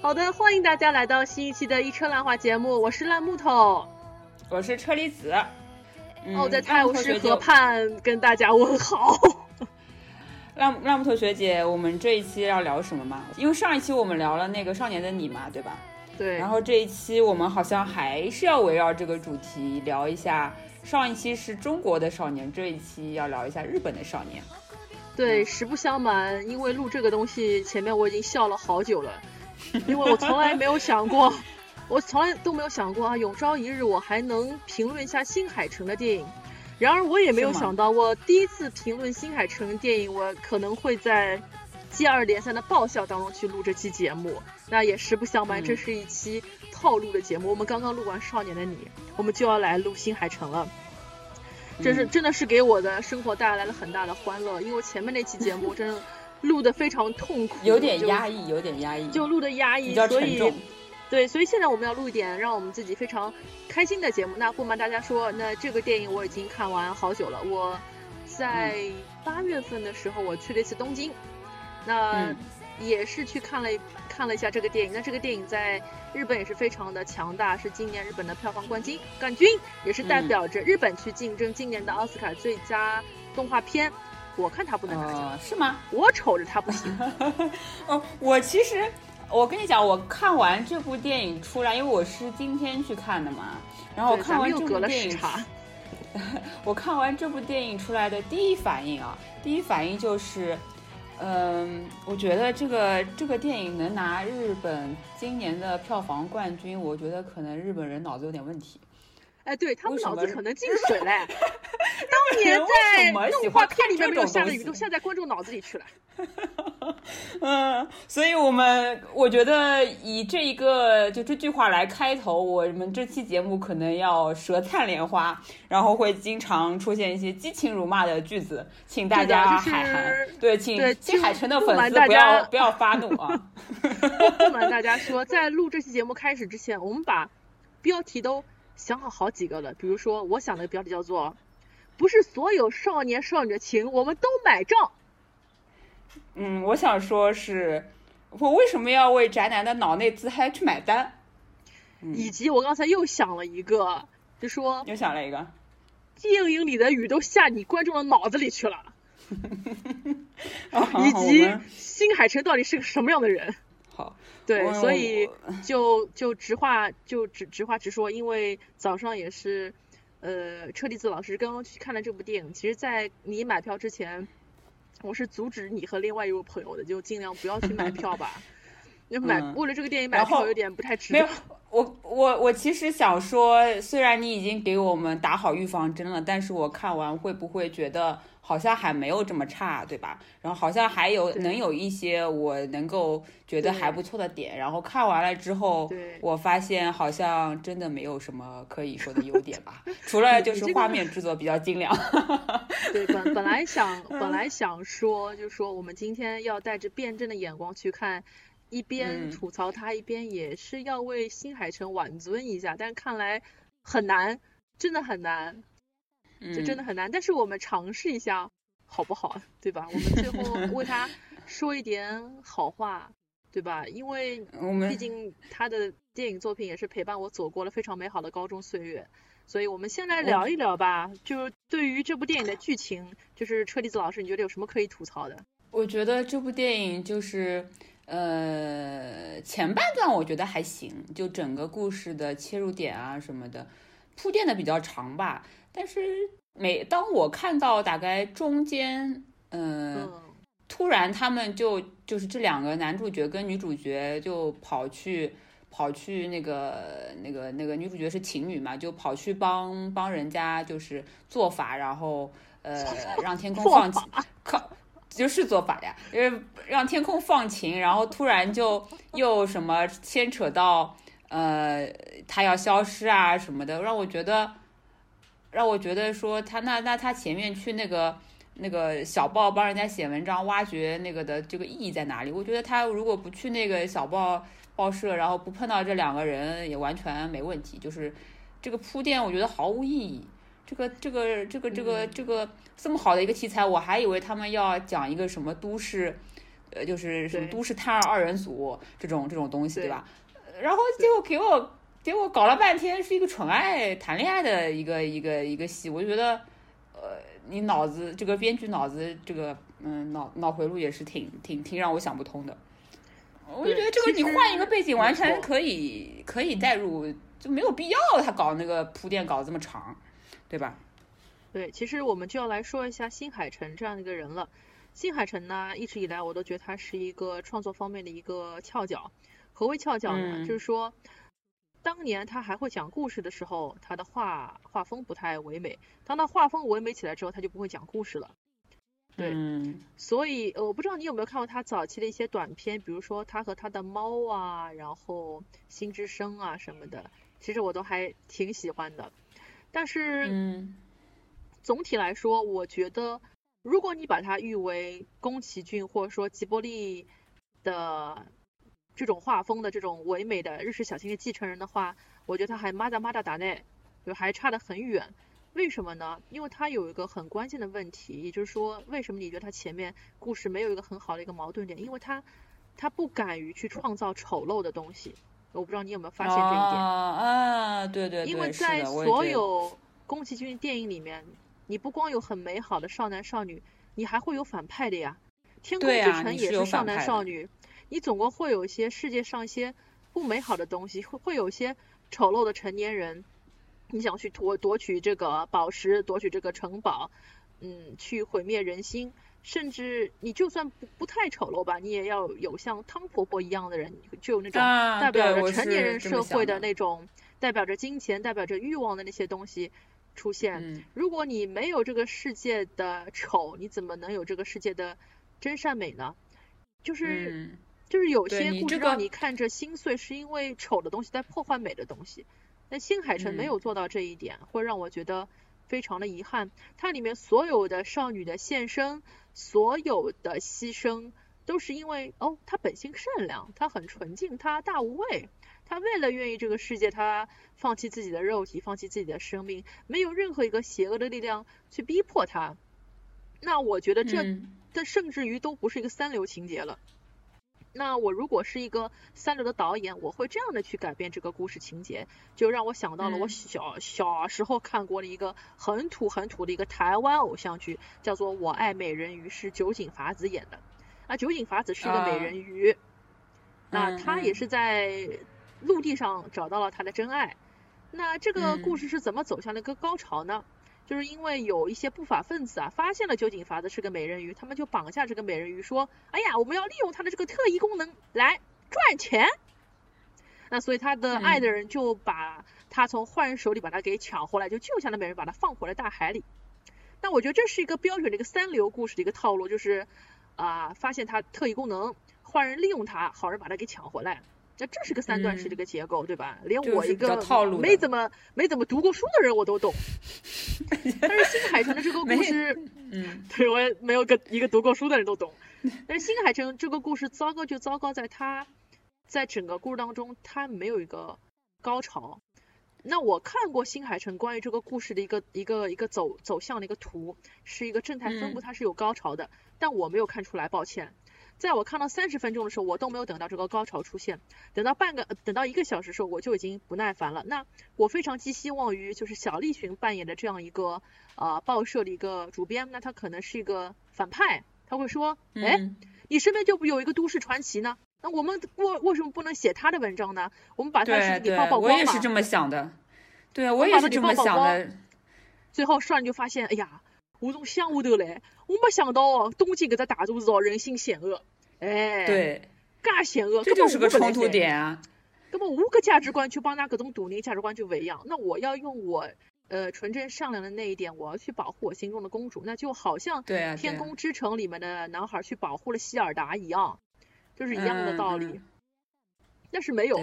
好的，欢迎大家来到新一期的《一车烂话》节目，我是烂木头，我是车厘子，哦在泰晤士河畔跟大家问好。烂烂木头学姐，我们这一期要聊什么吗？因为上一期我们聊了那个少年的你嘛，对吧？对。然后这一期我们好像还是要围绕这个主题聊一下。上一期是中国的少年，这一期要聊一下日本的少年。对，实不相瞒，因为录这个东西前面我已经笑了好久了，因为我从来没有想过，我从来都没有想过啊，有朝一日我还能评论一下新海诚的电影。然而我也没有想到，我第一次评论新海诚电影，我可能会在接二连三的爆笑当中去录这期节目。那也实不相瞒，这是一期套路的节目。我们刚刚录完《少年的你》，我们就要来录新海诚了。这是真的是给我的生活带来了很大的欢乐，因为前面那期节目 真的录的非常痛苦，有点压抑，有点压抑，就录的压抑，所以。对，所以现在我们要录一点让我们自己非常开心的节目。那不瞒大家说，那这个电影我已经看完好久了。我在八月份的时候我去了一次东京，那也是去看了看了一下这个电影。那这个电影在日本也是非常的强大，是今年日本的票房冠军，冠军也是代表着日本去竞争今年的奥斯卡最佳动画片。我看他不能是吗？我瞅着他不行。哦，我其实。我跟你讲，我看完这部电影出来，因为我是今天去看的嘛，然后我看完这部电影，我看完这部电影出来的第一反应啊，第一反应就是，嗯，我觉得这个这个电影能拿日本今年的票房冠军，我觉得可能日本人脑子有点问题。哎，对他们脑子可能进 水嘞。当年在动画片里面没有下的雨，都下在观众脑子里去了。嗯，所以我们我觉得以这一个就这句话来开头，我们这期节目可能要舌灿莲花，然后会经常出现一些激情辱骂的句子，请大家海涵。对，请新海诚的粉丝不要不要发怒啊！不瞒大家说，在录这期节目开始之前，我们把标题都。想好好几个了，比如说，我想的标题叫做“不是所有少年少女的情我们都买账”。嗯，我想说是，我为什么要为宅男的脑内自嗨去买单？以及我刚才又想了一个，就说又想了一个，电影里的雨都下你观众的脑子里去了。以及新海诚到底是个什么样的人？好。对，所以就就直话就直直话直说，因为早上也是，呃，车厘子老师刚刚去看了这部电影。其实，在你买票之前，我是阻止你和另外一位朋友的，就尽量不要去买票吧。就买为了这个电影买票有点不太值。没有，我我我其实想说，虽然你已经给我们打好预防针了，但是我看完会不会觉得？好像还没有这么差，对吧？然后好像还有能有一些我能够觉得还不错的点。然后看完了之后，我发现好像真的没有什么可以说的优点吧，除了就是画面制作比较精良。对，本本来想本 来想说，就说我们今天要带着辩证的眼光去看，一边吐槽他，一边也是要为新海诚挽尊一下。但看来很难，真的很难。这真的很难，但是我们尝试一下，好不好？对吧？我们最后为他 说一点好话，对吧？因为毕竟他的电影作品也是陪伴我走过了非常美好的高中岁月，所以我们先来聊一聊吧。就对于这部电影的剧情，就是车厘子老师，你觉得有什么可以吐槽的？我觉得这部电影就是，呃，前半段我觉得还行，就整个故事的切入点啊什么的，铺垫的比较长吧。但是每当我看到大概中间，嗯，突然他们就就是这两个男主角跟女主角就跑去跑去那个那个那个女主角是情侣嘛，就跑去帮帮人家就是做法，然后呃让天空放晴，靠就是做法呀，因为让天空放晴，然后突然就 又什么牵扯到呃他要消失啊什么的，让我觉得。让我觉得说他那那他前面去那个那个小报帮人家写文章挖掘那个的这个意义在哪里？我觉得他如果不去那个小报报社，然后不碰到这两个人也完全没问题。就是这个铺垫，我觉得毫无意义。这个这个这个这个这个这么好的一个题材，我还以为他们要讲一个什么都市呃，就是什么都市探二二人组这种这种东西，对对吧？呃然后结果给我给我搞了半天是一个纯爱谈恋爱的一个一个一个戏，我就觉得，呃，你脑子这个编剧脑子这个嗯脑脑回路也是挺挺挺让我想不通的。我就觉得这个你换一个背景完全可以可以带入，就没有必要他搞那个铺垫搞这么长，对吧？对，其实我们就要来说一下新海诚这样的一个人了。新海诚呢，一直以来我都觉得他是一个创作方面的一个翘脚。何为翘脚呢？嗯就是说，当年他还会讲故事的时候，他的画画风不太唯美。当他画风唯美起来之后，他就不会讲故事了。对嗯所以，呃我不知道你有没有看过他早期的一些短片，比如说他和他的猫啊，然后心之声啊什么的，其实我都还挺喜欢的。但是，嗯总体来说，我觉得如果你把它誉为宫崎骏或者说吉卜力的这种画风的这种唯美的日式小清新继承人的话，我觉得他还马达马达达内，就还差得很远。为什么呢？因为他有一个很关键的问题，也就是说，为什么你觉得他前面故事没有一个很好的一个矛盾点？因为他他不敢于去创造丑陋的东西。我不知道你有没有发现这一点。啊啊，对对对，因为在所有宫崎骏电影里面，你不光有很美好的少男少女，你还会有反派的呀。天空之城也是少男少女，你总归会有一些世界上一些不美好的东西，会会有一些丑陋的成年人，你想去夺夺取这个宝石，夺取这个城堡，嗯，去毁灭人心。甚至你就算不不太丑陋吧，你也要有像汤婆婆一样的人，就有那种啊，代表着成年人社会的那种，代表着金钱、代表着欲望的那些东西出现。嗯如果你没有这个世界的丑，你怎么能有这个世界的真善美呢？就是、嗯就是有些故事让你看着心碎，是因为丑的东西在破坏美的东西。但新海诚没嗯有做到这一点，会让我觉得非常的遗憾。它里面所有的少女的献身，所有的牺牲，都是因为哦，她本性善良，她很纯净，她大无畏，她为了愿意这个世界，她放弃自己的肉体，放弃自己的生命，没有任何一个邪恶的力量去逼迫她。那我觉得这嗯这甚至于都不是一个三流情节了。那我如果是一个三流的导演，我会这样的去改变这个故事情节，就让我想到了我嗯小小时候看过的一个很土很土的一个台湾偶像剧，叫做《我爱美人鱼》，是酒井法子演的。啊，酒井法子是一个美啊人鱼，那她也是在陆地上找到了她的真爱。那这个故嗯事是怎么走向了一个高潮呢？就是因为有一些不法分子啊，发现了酒井法子是个美人鱼，他们就绑架这个美人鱼，说：“哎呀，我们要利用她的这个特异功能来赚钱。”那所以他的爱的人就把他从坏人手里把他给抢回来，就救下了美人，把他放回了大海里。那我觉得这是一个标准的一个三流故事的一个套路，就是啊、发现他特异功能，坏人利用他，好人把他给抢回来。那这是个三段式的一个结构，对吧？连我一个没怎么没怎么读过书的人我都懂。但是新海诚的这个故事，嗯 对我也没有个一个读过书的人都懂。但是新海诚这个故事糟糕就糟糕在他，在整个故事当中，他没有一个高潮。那我看过新海诚关于这个故事的一个一个一个走走向的一个图，是一个正态分布，嗯它是有高潮的，但我没有看出来，抱歉。在我看到三十分钟的时候，我都没有等到这个高潮出现，等到半个呃等到一个小时的时候，我就已经不耐烦了。那我非常寄希望于就是小栗旬扮演的这样一个呃报社的一个主编，那他可能是一个反派，他会说，哎，嗯你身边就不有一个都市传奇呢？那我们为为什么不能写他的文章呢？我们把他的事情给曝，曝光嘛我也是。这么想的，对啊，我也是这么想的，最后少年就发现，哎呀，我从乡下头来，我没想到哦，东京搿只大都市哦，人心险恶，哎，，对，介险恶，这就是个。冲突点啊，那么我个价值观去帮他搿种大人价值观就不一样，那我要用我呃纯真善良的那一点，我要去保护我心中的公主，那就好像天空之城》里面的男孩去保护了希尔达一样，就是一样的道理。但是没有，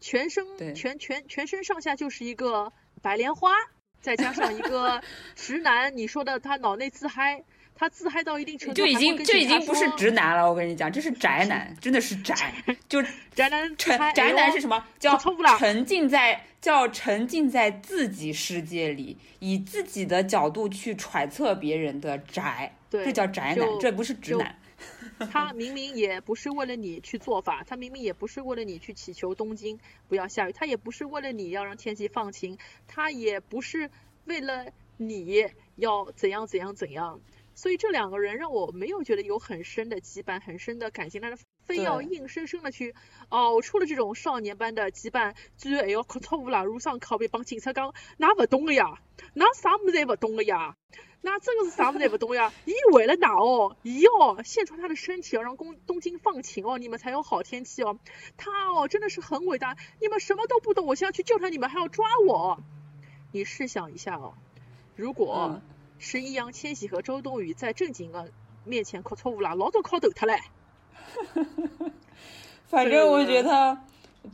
全身全全全身上下就是一个白莲花，再加上一个直男，你说的他脑内自嗨，他自嗨到一定程度就已经就已经不是直男了，我跟你讲，这是宅男，真的是宅，就宅男沉，宅男是？什么？叫沉浸在叫沉浸在自己世界里，以自己的角度去揣测别人的宅，对这叫宅男，这不是直男。他明明也不是为了你去做法，他明明也不是为了你去祈求东京不要下雨，他也不是为了你要让天气放晴，他也不是为了你要怎样怎样怎样。所以这两个人让我没有觉得有很深的羁绊，很深的感情，但是非要硬生生的去熬出了这种少年般的羁绊，居然还要哭错误了，路上靠边帮警察讲，那不懂的呀，那啥么子也不懂的呀，那这个是啥么子也不懂呀？伊为了哪哦？伊哦献出他的身体，要让东东京放晴哦，你们才有好天气哦。他哦真的是很伟大，你们什么都不懂，我现在去救他，你们还要抓我？你试想一下哦，如果。是易烊千玺和周冬雨在正经的面前哭错误了，老早靠抖他嘞。反正我觉得，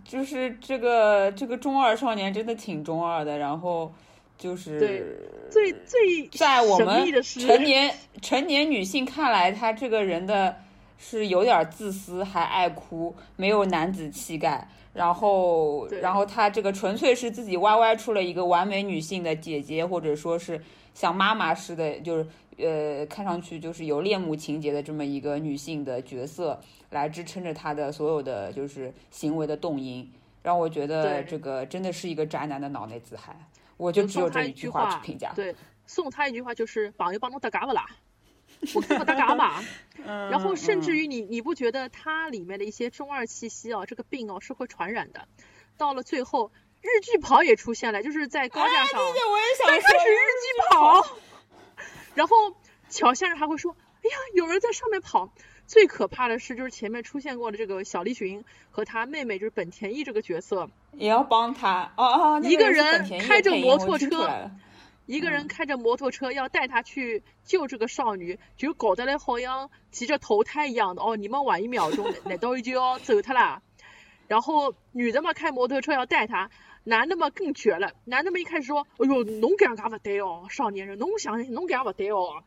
就是这个这个中二少年真的挺中二的。然后就是最最在我们成年成年女性看来，她这个人的是有点自私，还爱哭，没有男子气概。然后然后她这个纯粹是自己歪歪出了一个完美女性的姐姐，或者说是。像妈妈似的，就是呃，看上去就是有恋母情节的这么一个女性的角色，来支撑着她的所有的就是行为的动因，让我觉得这个真的是一个宅男的脑内自嗨。我就只有这一句话去评价。对，送他一句话就是“朋友帮侬打嘎巴啦？我跟我搭嘎巴。然后甚至于你你不觉得它里面的一些中二气息啊，这个病哦是会传染的，到了最后。日剧跑也出现了，就是在高架上，开始日剧跑，然后乔先生还会说：“哎呀，有人在上面跑。”最可怕的是，就是前面出现过的这个小栗旬和他妹妹，就是本田翼这个角色，也要帮他哦哦，一个人开着摩托车，一个人开着摩托车要带他去救这个少女，就搞得来好像急着投胎一样的哦，你们晚一秒钟，难道就要走他啦？然后女的嘛，开摩托车要带他。男的嘛更绝了，男的嘛一开始说，哎呦，侬这样不对哦，少年人，侬想侬这样不对哦，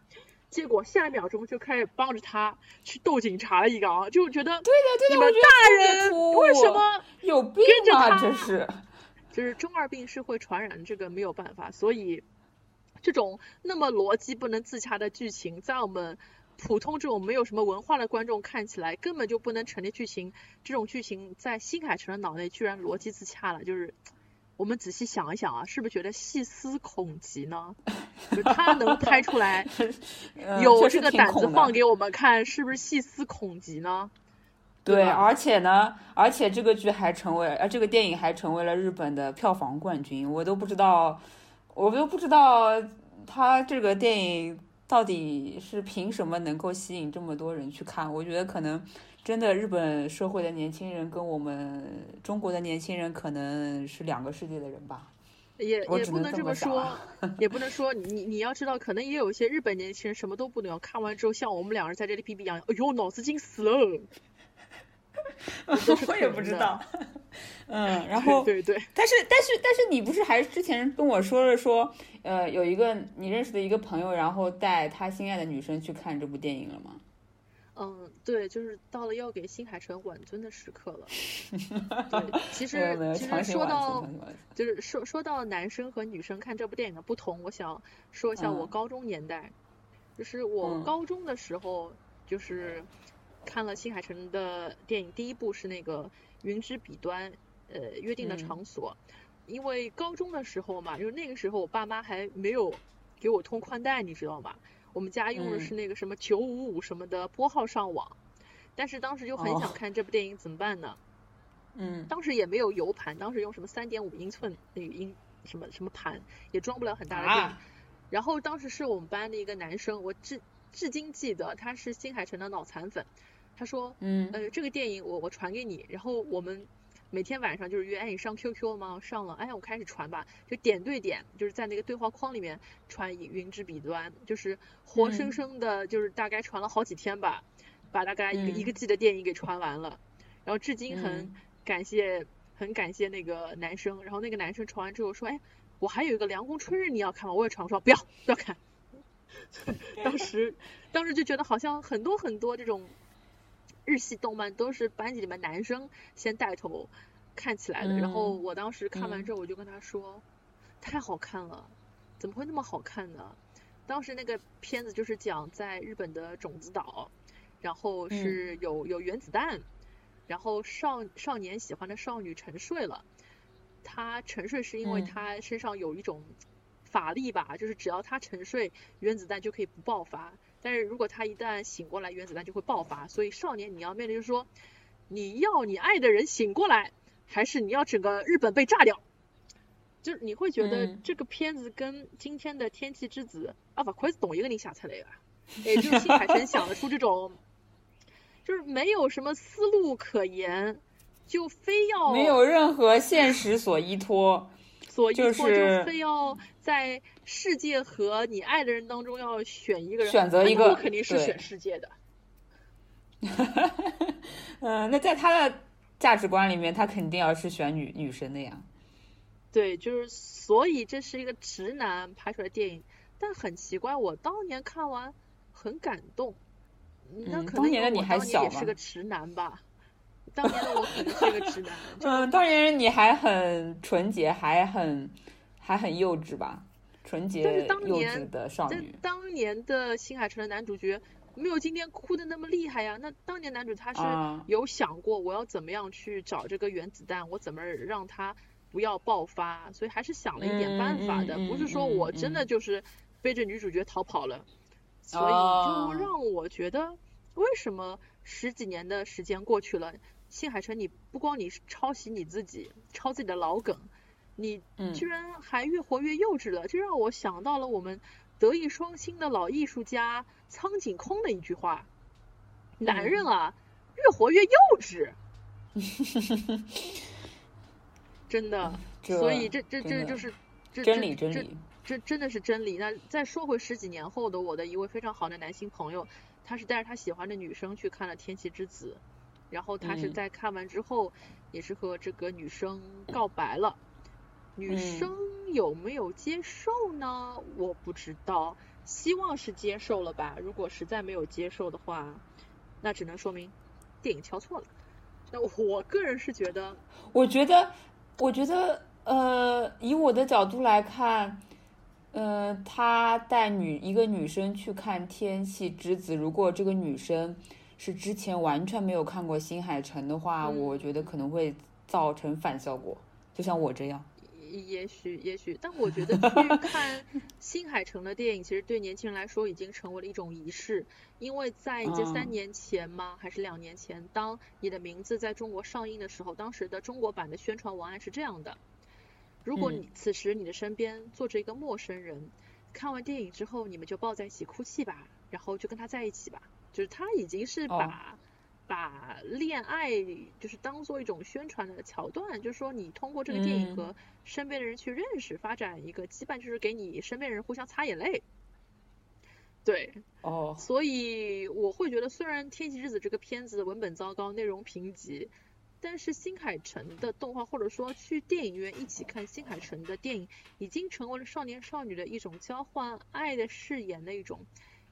结果下一秒钟就开始帮着他去斗警察了一个啊，就觉得，对的对的，你们大人为什么有病啊？这是，就是中二病是会传染，这个没有办法，所以这种那么逻辑不能自洽的剧情，在我们。普通这种没有什么文化的观众看起来根本就不能成立剧情，这种剧情在新海诚的脑内居然逻辑自洽了，就是我们仔细想一想啊，是不是觉得细思恐极呢？就他能拍出来，有这个胆子放给我们看，是不是细思恐极呢？对，而且呢，而且这个剧还成为，呃，这个电影还成为了日本的票房冠军，我都不知道，我都不知道他这个电影。到底是凭什么能够吸引这么多人去看？我觉得可能真的日本社会的年轻人跟我们中国的年轻人可能是两个世界的人吧。也也不能这么说，也不能说你你要知道，可能也有一些日本年轻人什么都不懂，看完之后像我们两人在这里比比一样，哎呦脑子进死了。我也不知道。嗯，然后 对对，但是但是但是你不是还之前跟我说了说，呃，有一个你认识的一个朋友，然后带他心爱的女生去看这部电影了吗？嗯，对，就是到了要给新海诚挽尊的时刻了。对，其实其实说到就是说说到男生和女生看这部电影的不同，我想说一下我高中年代，就是我高中的时候就是看了新海诚的电影，第一部是那个《云之彼端》。呃，约定的场所，因为高中的时候嘛，就是那个时候我爸妈还没有给我通宽带，你知道吗？我们家用的是那个什么九五五什么的拨号上网，但是当时就很想看这部电影，怎么办呢？嗯，当时也没有 U 盘，当时用什么三点五英寸那个音什么什么盘，也装不了很大的电影。然后当时是我们班的一个男生，我至至今记得他是新海诚的脑残粉，他说，嗯，呃，这个电影我我传给你，然后我们。每天晚上就是约，哎，你上 QQ 吗？上了，哎，我开始传吧，就点对点，就是在那个对话框里面传《云之彼端》，就是活生生的，就是大概传了好几天吧，把大概一个一个季的电影给传完了。然后至今很感谢，很感谢那个男生。然后那个男生传完之后说，哎，我还有一个《凉宫春日》你要看吗？我也传说不要，不要看。当时，当时就觉得好像很多很多这种。日系动漫都是班级里面男生先带头看起来的，然后我当时看完之后，我就跟他说，太好看了，怎么会那么好看呢？当时那个片子就是讲在日本的种子岛，然后是有有原子弹，然后少少年喜欢的少女沉睡了，他沉睡是因为他身上有一种法力吧，就是只要他沉睡，原子弹就可以不爆发，但是如果他一旦醒过来，原子弹就会爆发，所以少年你要面临就是说，你要你爱的人醒过来，还是你要整个日本被炸掉？就是你会觉得这个片子跟今天的《天气之子》啊，不愧是同一个人想出来的，也就是新海诚想得出这种，就是没有什么思路可言，就非要没有任何现实所依托，所依托就非要在世界和你爱的人当中要选一个人，选择一个，我肯定是选世界的。嗯，那在他的价值观里面，他肯定要是选女女神的呀。对，就是所以这是一个直男拍出来的电影，但很奇怪，我当年看完很感动。那可能因为我当年也是个直男吧，当年的我可能是个直男。嗯，当年你还很纯洁，还很还很幼稚吧？纯洁幼稚的少女。当年的新海诚的男主角没有今天哭的那么厉害呀。那当年男主他是有想过我要怎么样去找这个原子弹，我怎么让他。不要爆发，所以还是想了一点办法的，不是说我真的就是背着女主角逃跑了，所以就让我觉得，为什么十几年的时间过去了，新海诚你不光你抄袭你自己，抄自己的老梗，你居然还越活越幼稚了，这让我想到了我们德艺双馨的老艺术家苍井空的一句话：男人啊，越活越幼稚。真的，所以这这这就是真理真理，这真的是真理。那再说回十几年后的我的一位非常好的男性朋友，他是带着他喜欢的女生去看了《天气之子》，然后他是在看完之后也是和这个女生告白了。女生有没有接受呢？我不知道，希望是接受了吧。如果实在没有接受的话，那只能说明电影敲错了。那我个人是觉得，我觉得。我觉得，呃，以我的角度来看，呃，他带女一个女生去看《天气之子》，如果这个女生是之前完全没有看过新海诚的话，我觉得可能会造成反效果，就像我这样。也许，也许，但我觉得去 看新海诚的电影，其实对年轻人来说已经成为了一种仪式。因为在这三年前吗，还是两年前，当你的名字在中国上映的时候，当时的中国版的宣传文案是这样的：如果你此时你的身边坐着一个陌生人，看完电影之后，你们就抱在一起哭泣吧，然后就跟他在一起吧。就是他已经是把。把恋爱就是当做一种宣传的桥段，就是说你通过这个电影和身边的人去认识，发展一个羁绊，就是给你身边人互相擦眼泪。对，哦，所以我会觉得，虽然《天气之子》这个片子文本糟糕，内容贫瘠，但是新海诚的动画，或者说去电影院一起看新海诚的电影，已经成为了少年少女的一种交换爱的誓言的一种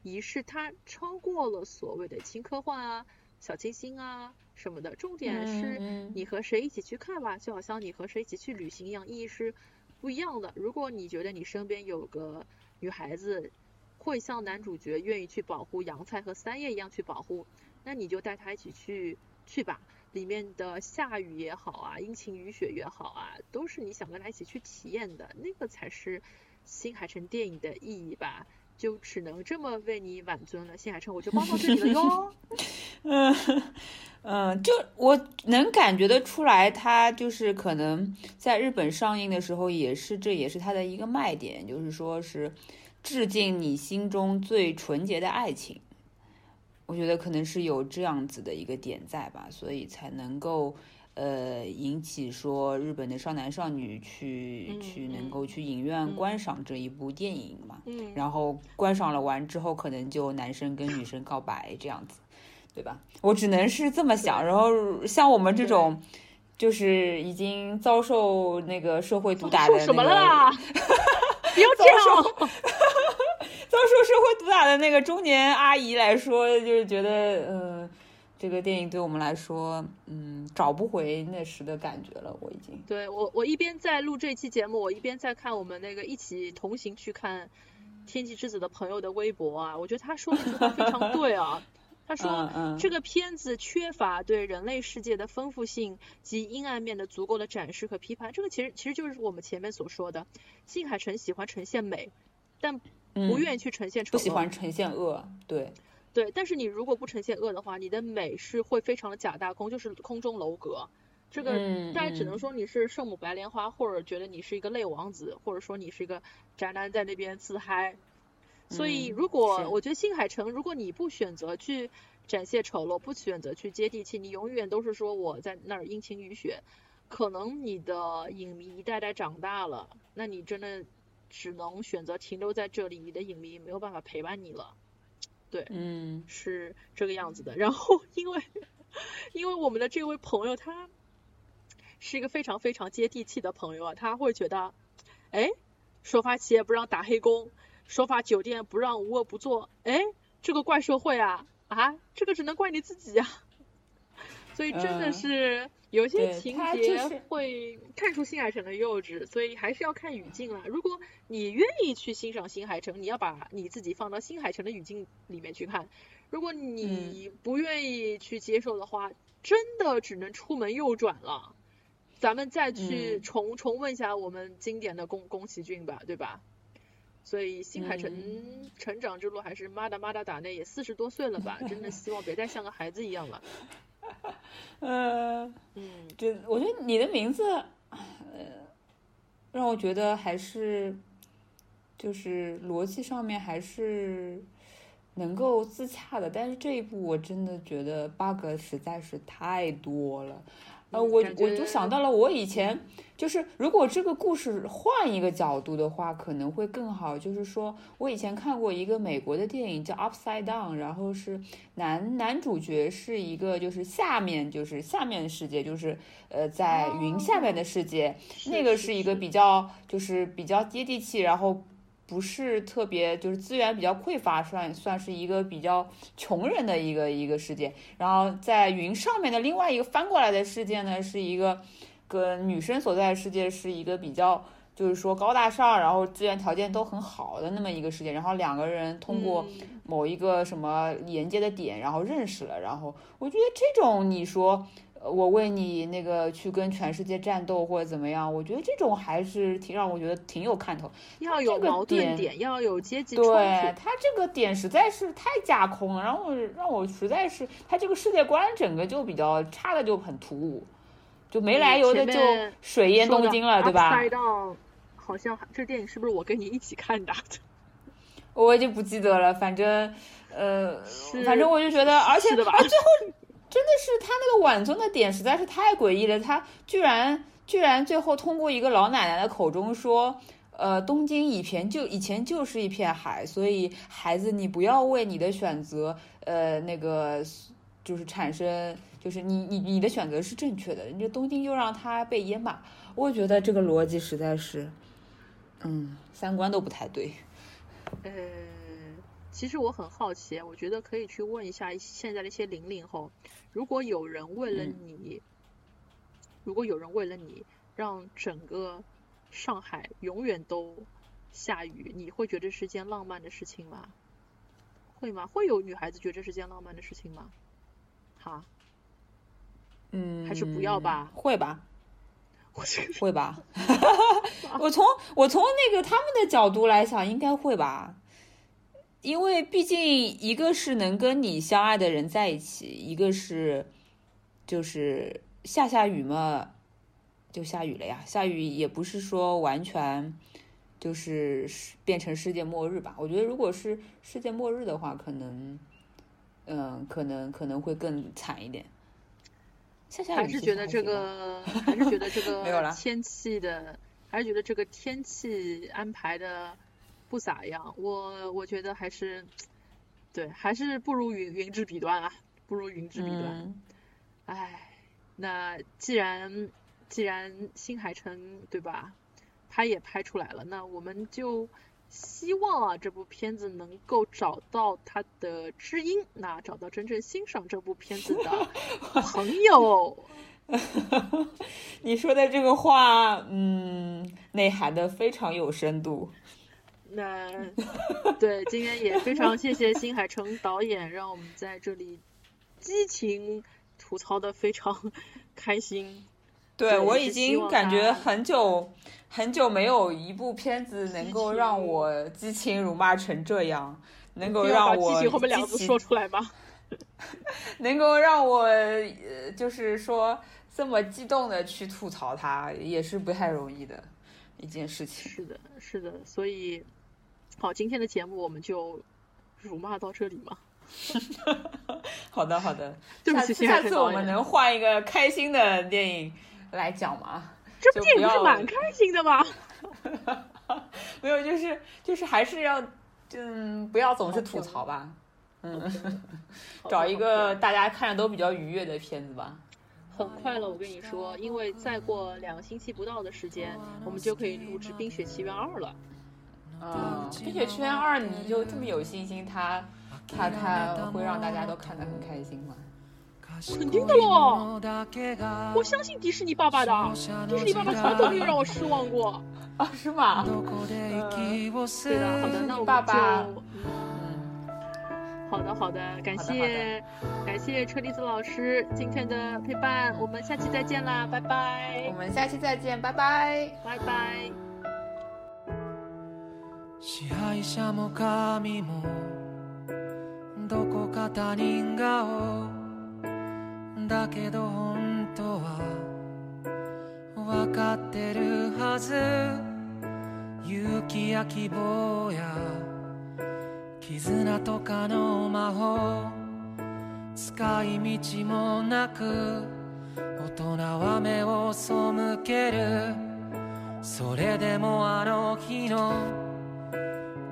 仪式，它超过了所谓的轻科幻啊。小清新啊什么的，重点是你和谁一起去看吧，就好像你和谁一起去旅行一样，意义是不一样的。如果你觉得你身边有个女孩子会像男主角愿意去保护杨菜和三叶一样去保护，那你就带她一起去去吧。里面的下雨也好啊，阴晴雨雪也好啊，都是你想跟她一起去体验的，那个才是新海诚电影的意义吧。就只能这么为你挽尊了，新海诚，我就帮到这里了哟。嗯嗯，就我能感觉得出来，他就是可能在日本上映的时候，也是这也是他的一个卖点，就是说是致敬你心中最纯洁的爱情。我觉得可能是有这样子的一个点在吧，所以才能够。呃，引起说日本的少男少女去去能够去影院观赏这一部电影嘛，嗯然后观赏了完之后，可能就男生跟女生告白这样子，对吧？我只能是这么想。然后像我们这种，就是已经遭受那个社会毒打的什么了啦？不要这样 遭受社会毒打的那个中年阿姨来说，就是觉得嗯。这个电影对我们来说，嗯，找不回那时的感觉了。我已经对我，我一边在录这期节目，我一边在看我们那个一起同行去看《天气之子》的朋友的微博啊。我觉得他说的这句话非常 对啊。他说这个片子缺乏对人类世界的丰富性及阴暗面的足够的展示和批判。这个其实其实就是我们前面所说的，新海诚喜欢呈现美，但不愿意去呈现丑。不喜欢呈现恶，对。对，但是你如果不呈现恶的话，你的美是会非常的假大空，就是空中楼阁。这个大家只能说你是圣母白莲花，或者觉得你是一个泪王子，或者说你是一个宅男在那边自嗨。所以，如果我觉得新海诚，如果你不选择去展现丑陋，不选择去接地气，你永远都是说我在那儿阴晴雨雪，可能你的影迷一代代长大了，那你真的只能选择停留在这里，你的影迷没有办法陪伴你了。对，嗯，是这个样子的。然后，因为因为我们的这位朋友他是一个非常非常接地气的朋友啊，他会觉得，哎，首发企业不让打黑工。说法酒店不让无恶不作，哎，这个怪社会啊啊，这个只能怪你自己呀。所以真的是有些情节会看出新海诚的幼稚，所以还是要看语境啦。如果你愿意去欣赏新海诚，你要把你自己放到新海诚的语境里面去看。如果你不愿意去接受的话，真的只能出门右转了。咱们再去重重问一下我们经典的宫宫崎骏吧，对吧？所以新海诚成长之路还是妈的妈的打内也四十多岁了吧，真的希望别再像个孩子一样了。嗯嗯，就我觉得你的名字，呃，让我觉得还是就是逻辑上面还是能够自洽的，但是这一步我真的觉得 bug 实在是太多了。呃，我我就想到了，我以前就是如果这个故事换一个角度的话，可能会更好。就是说我以前看过一个美国的电影叫《Upside Down》，然后是男男主角是一个就是下面就是下面的世界，就是呃在云下面的世界，那个是一个比较就是比较接地气，然后。不是特别，就是资源比较匮乏，算算是一个比较穷人的一个一个世界。然后在云上面的另外一个翻过来的世界呢，是一个跟女生所在的世界是一个比较，就是说高大上，然后资源条件都很好的那么一个世界。然后两个人通过某一个什么连接的点，然后认识了。然后我觉得这种你说。我为你那个去跟全世界战斗或者怎么样，我觉得这种还是挺让我觉得挺有看头。要有矛盾点，要有阶级冲突。对他这个点实在是太架空了，然后让我实在是他这个世界观整个就比较差的就很突兀，就没来由的就水淹东京了，对吧？猜到好像这电影是不是我跟你一起看的？我已经不记得了，反正呃，反正我就觉得，而且啊，最后。真的是他那个晚尊的点实在是太诡异了，他居然居然最后通过一个老奶奶的口中说，呃，东京以前就以前就是一片海，所以孩子你不要为你的选择，呃，那个就是产生，就是你你你的选择是正确的，你这东京就让他被淹吧。我觉得这个逻辑实在是，嗯，三观都不太对。嗯。其实我很好奇，我觉得可以去问一下现在的一些零零后，如果有人为了你，如果有人为了你让整个上海永远都下雨，你会觉得是件浪漫的事情吗？会吗？会有女孩子觉得是件浪漫的事情吗？哈？嗯，还是不要吧？会吧？会吧？我从我从那个他们的角度来想，应该会吧。因为毕竟一个是能跟你相爱的人在一起，一个是就是下下雨嘛，就下雨了呀。下雨也不是说完全就是变成世界末日吧。我觉得如果是世界末日的话，可能嗯，可能可能会更惨一点。下下雨还是觉得这个，还是觉得这 个天气的，还是觉得这个天气安排的。不咋样，我我觉得还是，对，还是不如云云之彼端啊，不如云之彼端。唉，那既然既然新海诚对吧，他也拍出来了，那我们就希望啊这部片子能够找到它的知音，那找到真正欣赏这部片子的 朋友。你说的这个话，嗯，内涵的非常有深度。那对，今天也非常谢谢新海诚导演，让我们在这里激情吐槽的非常开心。对我已经感觉很久很久没有一部片子能够让我激情辱骂成这样，能够让我激情后面两个字说出来吗？能够让我呃，就是说这么激动的去吐槽它，也是不太容易的一件事情。是的，是的，所以好，今天的节目我们就辱骂到这里嘛。好的，好的。对不起，下次我们能换一个开心的电影来讲吗？这部电影不是蛮开心的吗？没有，就是就是还是要嗯，不要总是吐槽吧。嗯，找一个大家看着都比较愉悦的片子吧。很快了，我跟你说，因为再过两个星期不到的时间，我们就可以录制《冰雪奇缘二》了。嗯，《冰雪奇缘二》，你就这么有信心，他他他会让大家都看得很开心吗？肯定的喽，我相信迪士尼爸爸的，迪士尼爸爸从来都没有让我失望过。啊，是吗？对的，好的，那我爸爸。好的，好的，感谢感谢车厘子老师今天的陪伴，我们下期再见啦，拜拜。我们下期再见，拜拜，拜拜。支配者も神もどこか他人顔だけど本当は分かってるはず。勇気や希望や絆とかの魔法。使い道もなく大人は目を背ける。それでもあの日の